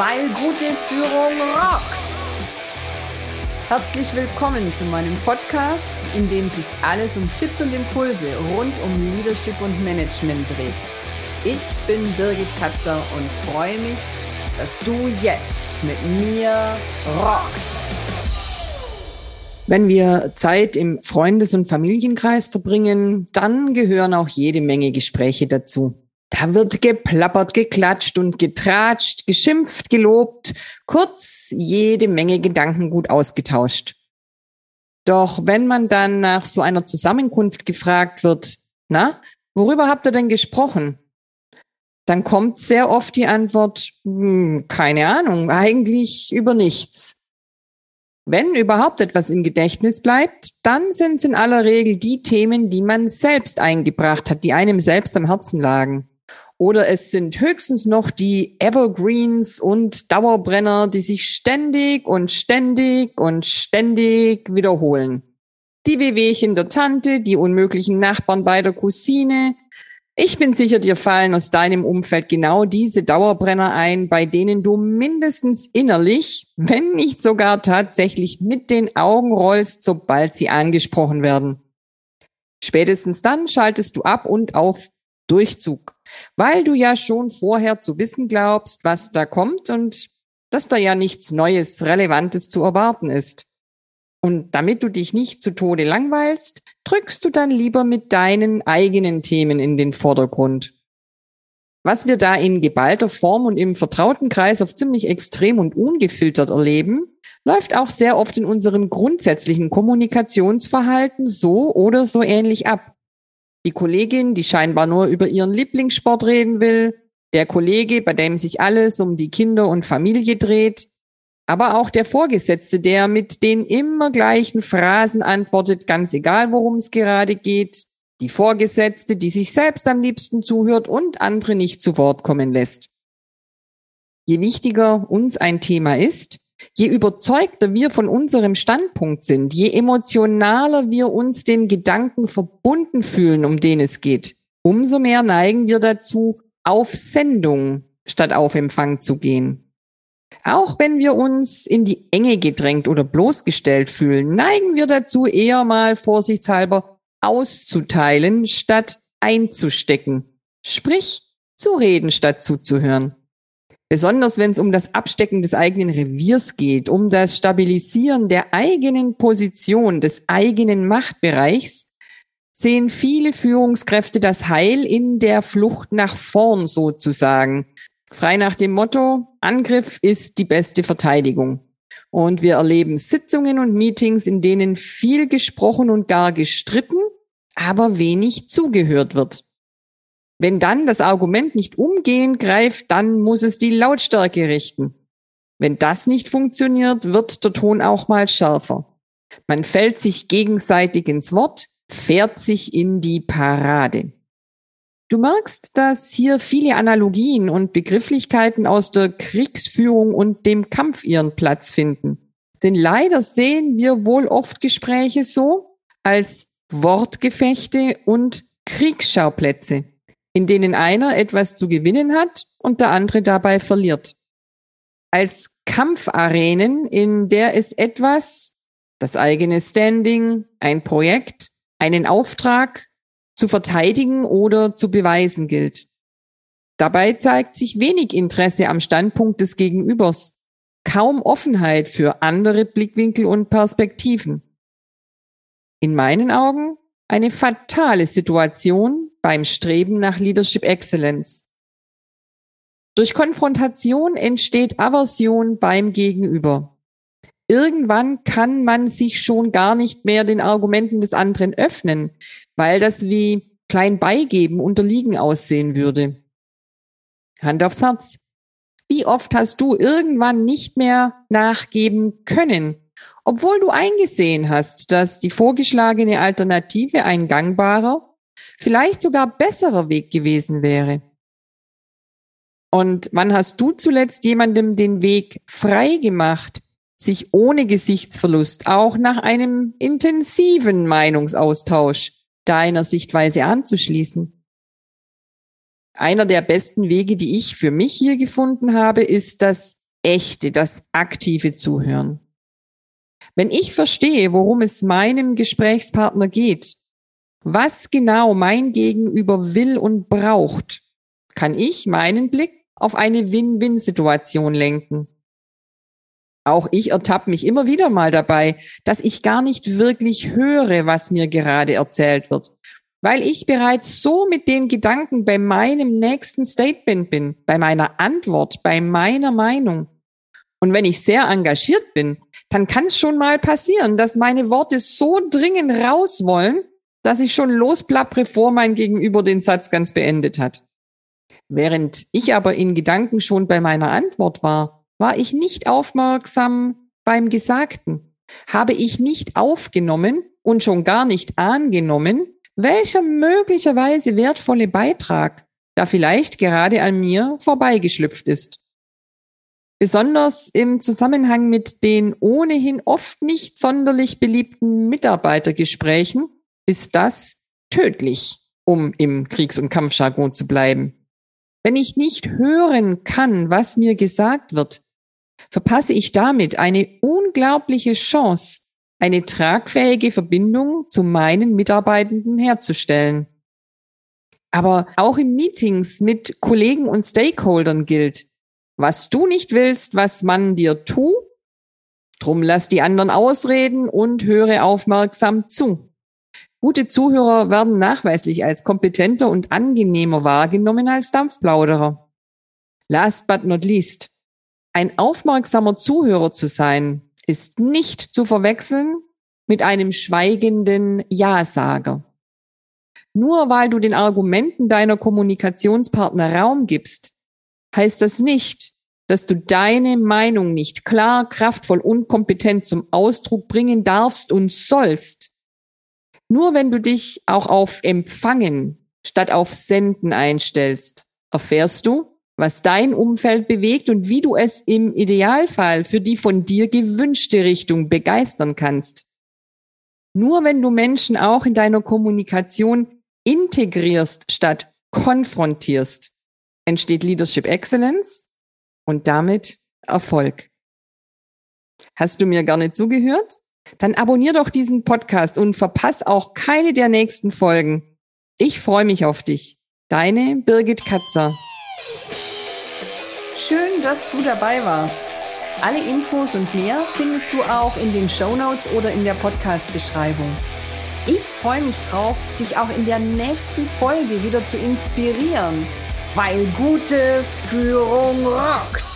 weil gute Führung rockt. Herzlich willkommen zu meinem Podcast, in dem sich alles um Tipps und Impulse rund um Leadership und Management dreht. Ich bin Birgit Katzer und freue mich, dass du jetzt mit mir rockst. Wenn wir Zeit im Freundes- und Familienkreis verbringen, dann gehören auch jede Menge Gespräche dazu. Da wird geplappert, geklatscht und getratscht, geschimpft, gelobt, kurz jede Menge Gedanken gut ausgetauscht. Doch wenn man dann nach so einer Zusammenkunft gefragt wird, na, worüber habt ihr denn gesprochen? Dann kommt sehr oft die Antwort, hm, keine Ahnung, eigentlich über nichts. Wenn überhaupt etwas im Gedächtnis bleibt, dann sind es in aller Regel die Themen, die man selbst eingebracht hat, die einem selbst am Herzen lagen. Oder es sind höchstens noch die Evergreens und Dauerbrenner, die sich ständig und ständig und ständig wiederholen. Die Wehwehchen der Tante, die unmöglichen Nachbarn bei der Cousine. Ich bin sicher, dir fallen aus deinem Umfeld genau diese Dauerbrenner ein, bei denen du mindestens innerlich, wenn nicht sogar tatsächlich mit den Augen rollst, sobald sie angesprochen werden. Spätestens dann schaltest du ab und auf Durchzug, weil du ja schon vorher zu wissen glaubst, was da kommt und dass da ja nichts Neues, Relevantes zu erwarten ist. Und damit du dich nicht zu Tode langweilst, drückst du dann lieber mit deinen eigenen Themen in den Vordergrund. Was wir da in geballter Form und im vertrauten Kreis auf ziemlich extrem und ungefiltert erleben, läuft auch sehr oft in unserem grundsätzlichen Kommunikationsverhalten so oder so ähnlich ab. Die Kollegin, die scheinbar nur über ihren Lieblingssport reden will, der Kollege, bei dem sich alles um die Kinder und Familie dreht, aber auch der Vorgesetzte, der mit den immer gleichen Phrasen antwortet, ganz egal, worum es gerade geht, die Vorgesetzte, die sich selbst am liebsten zuhört und andere nicht zu Wort kommen lässt. Je wichtiger uns ein Thema ist, Je überzeugter wir von unserem Standpunkt sind, je emotionaler wir uns dem Gedanken verbunden fühlen, um den es geht, umso mehr neigen wir dazu, auf Sendung statt auf Empfang zu gehen. Auch wenn wir uns in die Enge gedrängt oder bloßgestellt fühlen, neigen wir dazu, eher mal vorsichtshalber auszuteilen, statt einzustecken. Sprich, zu reden, statt zuzuhören. Besonders wenn es um das Abstecken des eigenen Reviers geht, um das Stabilisieren der eigenen Position, des eigenen Machtbereichs, sehen viele Führungskräfte das Heil in der Flucht nach vorn sozusagen. Frei nach dem Motto, Angriff ist die beste Verteidigung. Und wir erleben Sitzungen und Meetings, in denen viel gesprochen und gar gestritten, aber wenig zugehört wird. Wenn dann das Argument nicht umgehend greift, dann muss es die Lautstärke richten. Wenn das nicht funktioniert, wird der Ton auch mal schärfer. Man fällt sich gegenseitig ins Wort, fährt sich in die Parade. Du merkst, dass hier viele Analogien und Begrifflichkeiten aus der Kriegsführung und dem Kampf ihren Platz finden. Denn leider sehen wir wohl oft Gespräche so als Wortgefechte und Kriegsschauplätze in denen einer etwas zu gewinnen hat und der andere dabei verliert. Als Kampfarenen, in der es etwas, das eigene Standing, ein Projekt, einen Auftrag zu verteidigen oder zu beweisen gilt. Dabei zeigt sich wenig Interesse am Standpunkt des Gegenübers, kaum Offenheit für andere Blickwinkel und Perspektiven. In meinen Augen eine fatale Situation, beim Streben nach Leadership Excellence. Durch Konfrontation entsteht Aversion beim Gegenüber. Irgendwann kann man sich schon gar nicht mehr den Argumenten des anderen öffnen, weil das wie klein beigeben, unterliegen aussehen würde. Hand aufs Herz. Wie oft hast du irgendwann nicht mehr nachgeben können, obwohl du eingesehen hast, dass die vorgeschlagene Alternative ein gangbarer vielleicht sogar besserer Weg gewesen wäre. Und wann hast du zuletzt jemandem den Weg frei gemacht, sich ohne Gesichtsverlust auch nach einem intensiven Meinungsaustausch deiner Sichtweise anzuschließen? Einer der besten Wege, die ich für mich hier gefunden habe, ist das echte, das aktive Zuhören. Wenn ich verstehe, worum es meinem Gesprächspartner geht, was genau mein Gegenüber will und braucht, kann ich meinen Blick auf eine Win-Win-Situation lenken. Auch ich ertappe mich immer wieder mal dabei, dass ich gar nicht wirklich höre, was mir gerade erzählt wird, weil ich bereits so mit den Gedanken bei meinem nächsten Statement bin, bei meiner Antwort, bei meiner Meinung. Und wenn ich sehr engagiert bin, dann kann es schon mal passieren, dass meine Worte so dringend raus wollen, dass ich schon losplappere, bevor mein Gegenüber den Satz ganz beendet hat. Während ich aber in Gedanken schon bei meiner Antwort war, war ich nicht aufmerksam beim Gesagten, habe ich nicht aufgenommen und schon gar nicht angenommen, welcher möglicherweise wertvolle Beitrag da vielleicht gerade an mir vorbeigeschlüpft ist. Besonders im Zusammenhang mit den ohnehin oft nicht sonderlich beliebten Mitarbeitergesprächen ist das tödlich, um im Kriegs- und Kampfjargon zu bleiben. Wenn ich nicht hören kann, was mir gesagt wird, verpasse ich damit eine unglaubliche Chance, eine tragfähige Verbindung zu meinen Mitarbeitenden herzustellen. Aber auch in Meetings mit Kollegen und Stakeholdern gilt, was du nicht willst, was man dir tu, drum lass die anderen ausreden und höre aufmerksam zu. Gute Zuhörer werden nachweislich als kompetenter und angenehmer wahrgenommen als Dampfplauderer. Last but not least. Ein aufmerksamer Zuhörer zu sein, ist nicht zu verwechseln mit einem schweigenden Ja-Sager. Nur weil du den Argumenten deiner Kommunikationspartner Raum gibst, heißt das nicht, dass du deine Meinung nicht klar, kraftvoll und kompetent zum Ausdruck bringen darfst und sollst. Nur wenn du dich auch auf Empfangen statt auf Senden einstellst, erfährst du, was dein Umfeld bewegt und wie du es im Idealfall für die von dir gewünschte Richtung begeistern kannst. Nur wenn du Menschen auch in deiner Kommunikation integrierst statt konfrontierst, entsteht Leadership Excellence und damit Erfolg. Hast du mir gerne zugehört? Dann abonnier doch diesen Podcast und verpass auch keine der nächsten Folgen. Ich freue mich auf dich. Deine Birgit Katzer. Schön, dass du dabei warst. Alle Infos und mehr findest du auch in den Show Notes oder in der Podcast-Beschreibung. Ich freue mich drauf, dich auch in der nächsten Folge wieder zu inspirieren weil gute Führung rockt.